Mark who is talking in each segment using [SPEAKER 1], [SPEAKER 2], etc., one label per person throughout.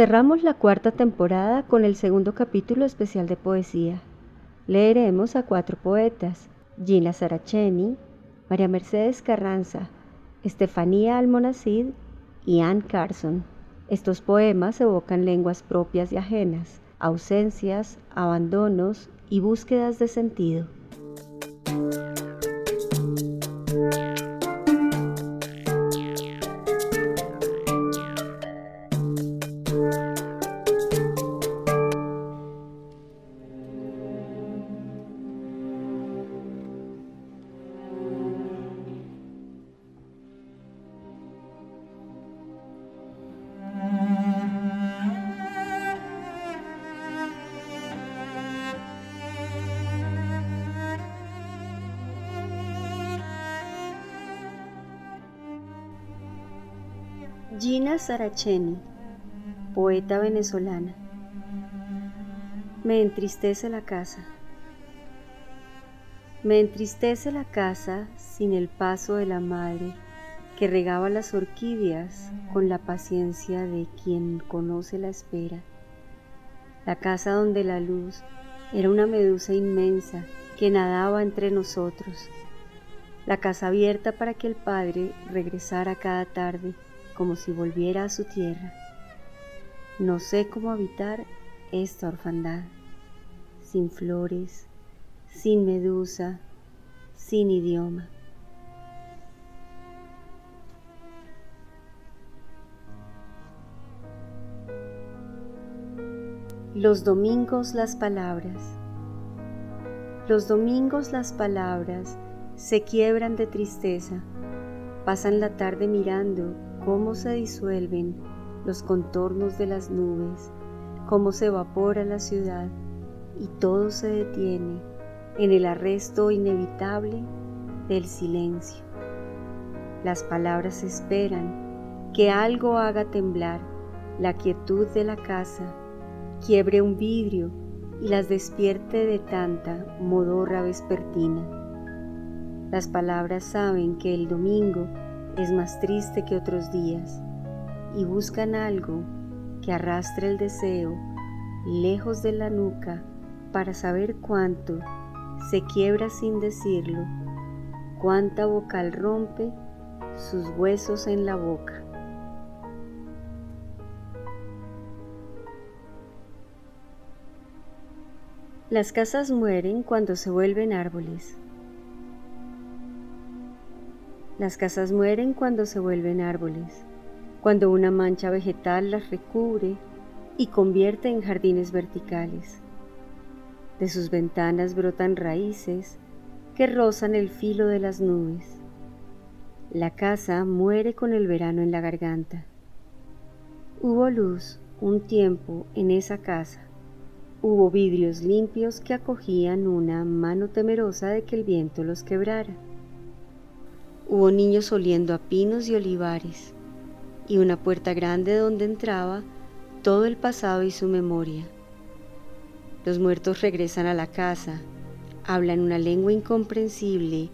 [SPEAKER 1] Cerramos la cuarta temporada con el segundo capítulo especial de poesía. Leeremos a cuatro poetas, Gina Saracheni, María Mercedes Carranza, Estefanía Almonacid y Anne Carson. Estos poemas evocan lenguas propias y ajenas, ausencias, abandonos y búsquedas de sentido. Gina Saracheni, poeta venezolana. Me entristece la casa. Me entristece la casa sin el paso de la madre que regaba las orquídeas con la paciencia de quien conoce la espera. La casa donde la luz era una medusa inmensa que nadaba entre nosotros. La casa abierta para que el padre regresara cada tarde como si volviera a su tierra. No sé cómo habitar esta orfandad, sin flores, sin medusa, sin idioma. Los domingos las palabras. Los domingos las palabras se quiebran de tristeza, pasan la tarde mirando cómo se disuelven los contornos de las nubes, cómo se evapora la ciudad y todo se detiene en el arresto inevitable del silencio. Las palabras esperan que algo haga temblar la quietud de la casa, quiebre un vidrio y las despierte de tanta modorra vespertina. Las palabras saben que el domingo es más triste que otros días y buscan algo que arrastre el deseo lejos de la nuca para saber cuánto se quiebra sin decirlo, cuánta vocal rompe sus huesos en la boca. Las casas mueren cuando se vuelven árboles. Las casas mueren cuando se vuelven árboles, cuando una mancha vegetal las recubre y convierte en jardines verticales. De sus ventanas brotan raíces que rozan el filo de las nubes. La casa muere con el verano en la garganta. Hubo luz un tiempo en esa casa. Hubo vidrios limpios que acogían una mano temerosa de que el viento los quebrara. Hubo niños oliendo a pinos y olivares, y una puerta grande donde entraba todo el pasado y su memoria. Los muertos regresan a la casa, hablan una lengua incomprensible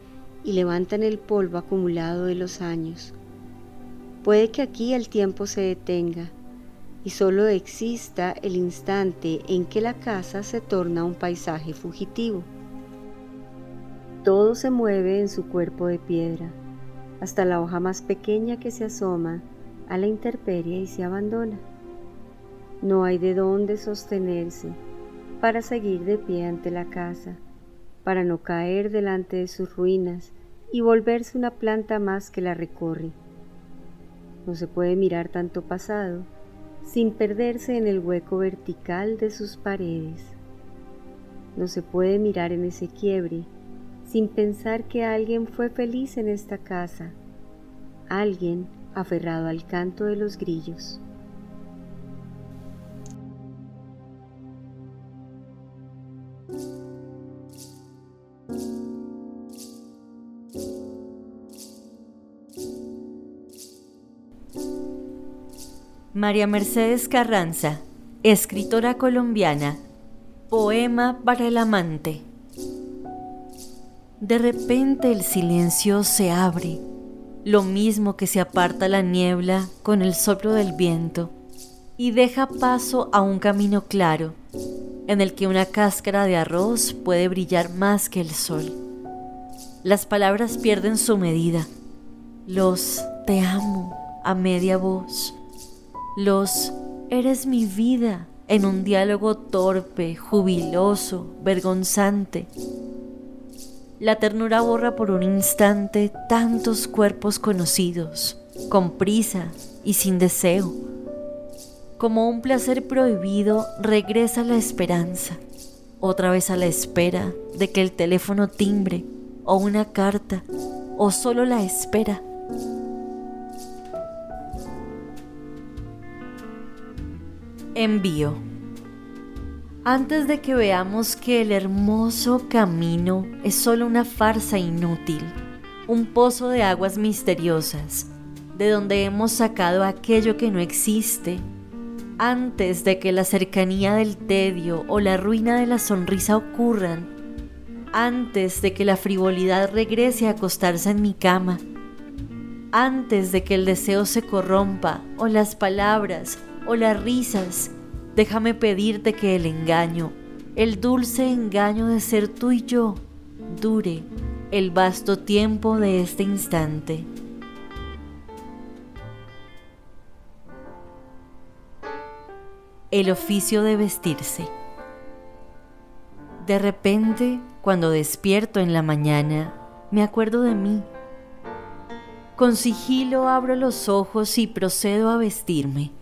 [SPEAKER 1] y levantan el polvo acumulado de los años. Puede que aquí el tiempo se detenga y solo exista el instante en que la casa se torna un paisaje fugitivo. Todo se mueve en su cuerpo de piedra hasta la hoja más pequeña que se asoma a la intemperie y se abandona. No hay de dónde sostenerse para seguir de pie ante la casa, para no caer delante de sus ruinas y volverse una planta más que la recorre. No se puede mirar tanto pasado sin perderse en el hueco vertical de sus paredes. No se puede mirar en ese quiebre sin pensar que alguien fue feliz en esta casa, alguien aferrado al canto de los grillos.
[SPEAKER 2] María Mercedes Carranza, escritora colombiana, poema para el amante. De repente el silencio se abre, lo mismo que se aparta la niebla con el soplo del viento, y deja paso a un camino claro, en el que una cáscara de arroz puede brillar más que el sol. Las palabras pierden su medida, los te amo a media voz los eres mi vida en un diálogo torpe, jubiloso, vergonzante. La ternura borra por un instante tantos cuerpos conocidos, con prisa y sin deseo. Como un placer prohibido regresa la esperanza, otra vez a la espera de que el teléfono timbre o una carta o solo la espera Envío. Antes de que veamos que el hermoso camino es solo una farsa inútil, un pozo de aguas misteriosas, de donde hemos sacado aquello que no existe, antes de que la cercanía del tedio o la ruina de la sonrisa ocurran, antes de que la frivolidad regrese a acostarse en mi cama, antes de que el deseo se corrompa o las palabras o las risas, déjame pedirte que el engaño, el dulce engaño de ser tú y yo, dure el vasto tiempo de este instante. El oficio de vestirse. De repente, cuando despierto en la mañana, me acuerdo de mí. Con sigilo abro los ojos y procedo a vestirme.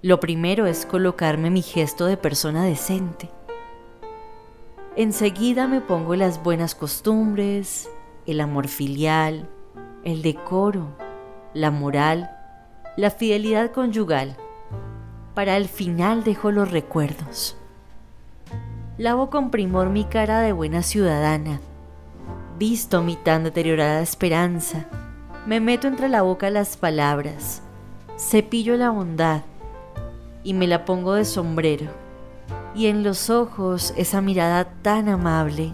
[SPEAKER 2] Lo primero es colocarme mi gesto de persona decente. Enseguida me pongo las buenas costumbres, el amor filial, el decoro, la moral, la fidelidad conyugal. Para el final dejo los recuerdos. Lavo con primor mi cara de buena ciudadana. Visto mi tan deteriorada esperanza. Me meto entre la boca las palabras. Cepillo la bondad y me la pongo de sombrero. Y en los ojos esa mirada tan amable.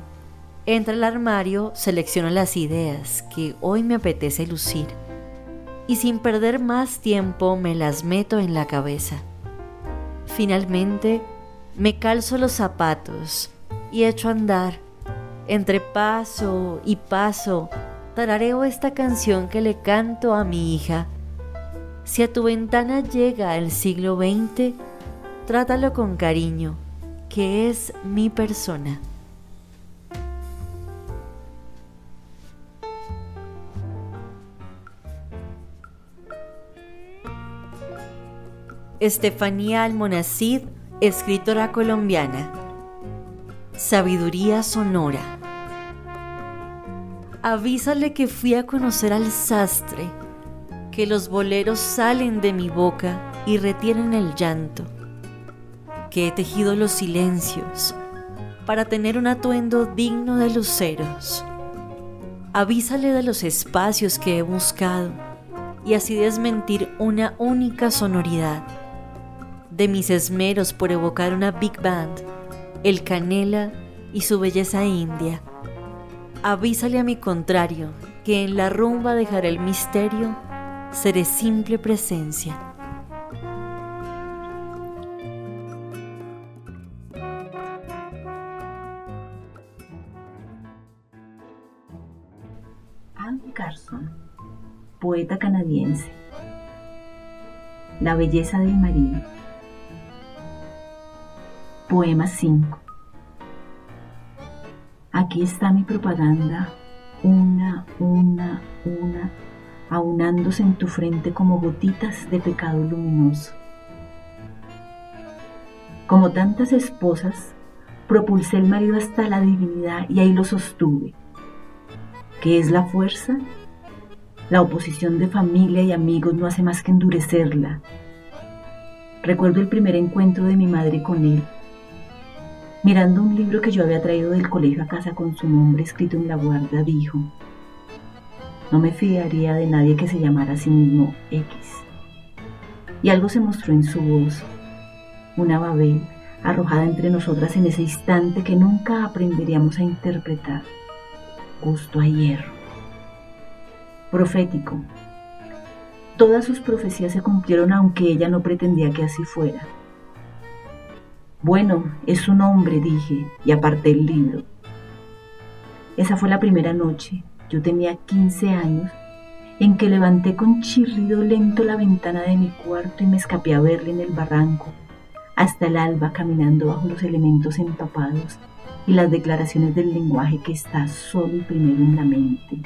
[SPEAKER 2] Entra al armario, selecciono las ideas que hoy me apetece lucir. Y sin perder más tiempo me las meto en la cabeza. Finalmente, me calzo los zapatos y echo a andar. Entre paso y paso, tarareo esta canción que le canto a mi hija si a tu ventana llega el siglo XX, trátalo con cariño, que es mi persona. Estefanía Almonacid, escritora colombiana. Sabiduría sonora. Avísale que fui a conocer al sastre que los boleros salen de mi boca y retienen el llanto, que he tejido los silencios para tener un atuendo digno de luceros. Avísale de los espacios que he buscado y así desmentir una única sonoridad, de mis esmeros por evocar una big band, el canela y su belleza india. Avísale a mi contrario que en la rumba dejaré el misterio seré simple presencia.
[SPEAKER 3] Anne Carson, poeta canadiense. La belleza del marino. Poema 5. Aquí está mi propaganda, una, una, una, aunándose en tu frente como gotitas de pecado luminoso. Como tantas esposas, propulsé el marido hasta la divinidad y ahí lo sostuve. ¿Qué es la fuerza? La oposición de familia y amigos no hace más que endurecerla. Recuerdo el primer encuentro de mi madre con él. Mirando un libro que yo había traído del colegio a casa con su nombre escrito en la guarda, dijo, no me fiaría de nadie que se llamara a sí mismo X. Y algo se mostró en su voz, una babel arrojada entre nosotras en ese instante que nunca aprenderíamos a interpretar. Gusto a hierro. Profético. Todas sus profecías se cumplieron aunque ella no pretendía que así fuera. Bueno, es un hombre, dije, y aparté el libro. Esa fue la primera noche, yo tenía 15 años, en que levanté con chirrido lento la ventana de mi cuarto y me escapé a verle en el barranco, hasta el alba caminando bajo los elementos empapados y las declaraciones del lenguaje que está solo y primero en la mente.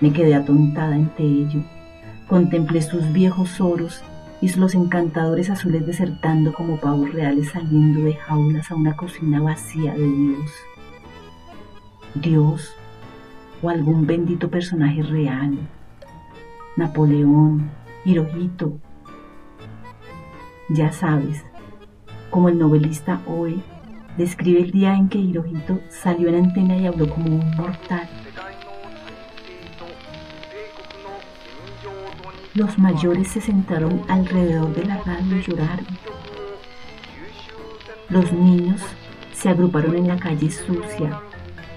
[SPEAKER 3] Me quedé atontada ante ello, contemplé sus viejos oros y los encantadores azules desertando como pavos reales saliendo de jaulas a una cocina vacía de Dios. Dios o algún bendito personaje real, Napoleón, Hirohito, ya sabes, como el novelista Oe describe el día en que Hirohito salió en antena y habló como un mortal. Los mayores se sentaron alrededor de la radio y lloraron. Los niños se agruparon en la calle sucia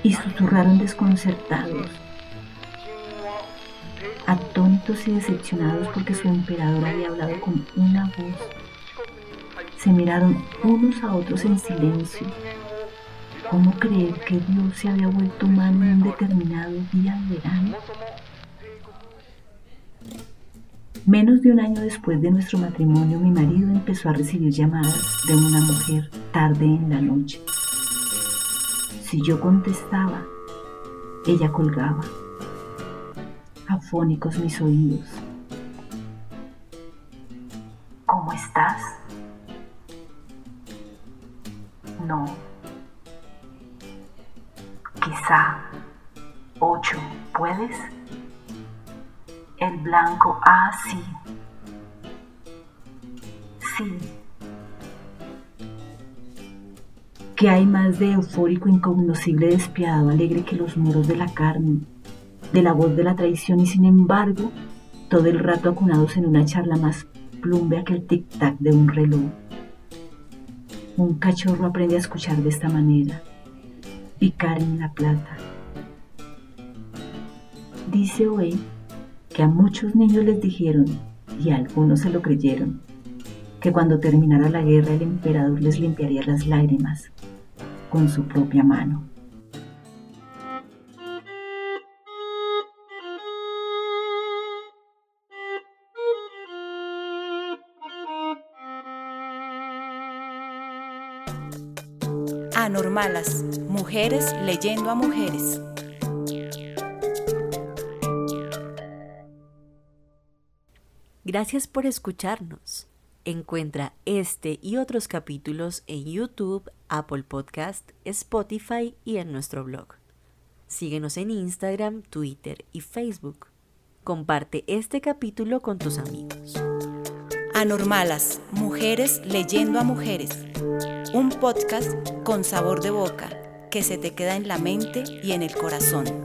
[SPEAKER 3] y susurraron desconcertados, atónitos y decepcionados porque su emperador había hablado con una voz se miraron unos a otros en silencio. ¿Cómo creer que Dios se había vuelto humano en un determinado día de verano? Menos de un año después de nuestro matrimonio, mi marido empezó a recibir llamadas de una mujer tarde en la noche. Si yo contestaba, ella colgaba. Afónicos mis oídos. ¿Cómo estás? No. Quizá. Ocho. ¿Puedes? El blanco. Ah, sí. ¿Qué hay más de eufórico, incognoscible, despiadado, alegre que los muros de la carne, de la voz de la traición y sin embargo, todo el rato acunados en una charla más plumbea que el tic-tac de un reloj? Un cachorro aprende a escuchar de esta manera, picar en la plata. Dice hoy que a muchos niños les dijeron, y a algunos se lo creyeron, que cuando terminara la guerra el emperador les limpiaría las lágrimas con su propia mano.
[SPEAKER 4] Anormalas, mujeres leyendo a mujeres.
[SPEAKER 2] Gracias por escucharnos. Encuentra este y otros capítulos en YouTube, Apple Podcast, Spotify y en nuestro blog. Síguenos en Instagram, Twitter y Facebook. Comparte este capítulo con tus amigos.
[SPEAKER 4] Anormalas, mujeres leyendo a mujeres. Un podcast con sabor de boca que se te queda en la mente y en el corazón.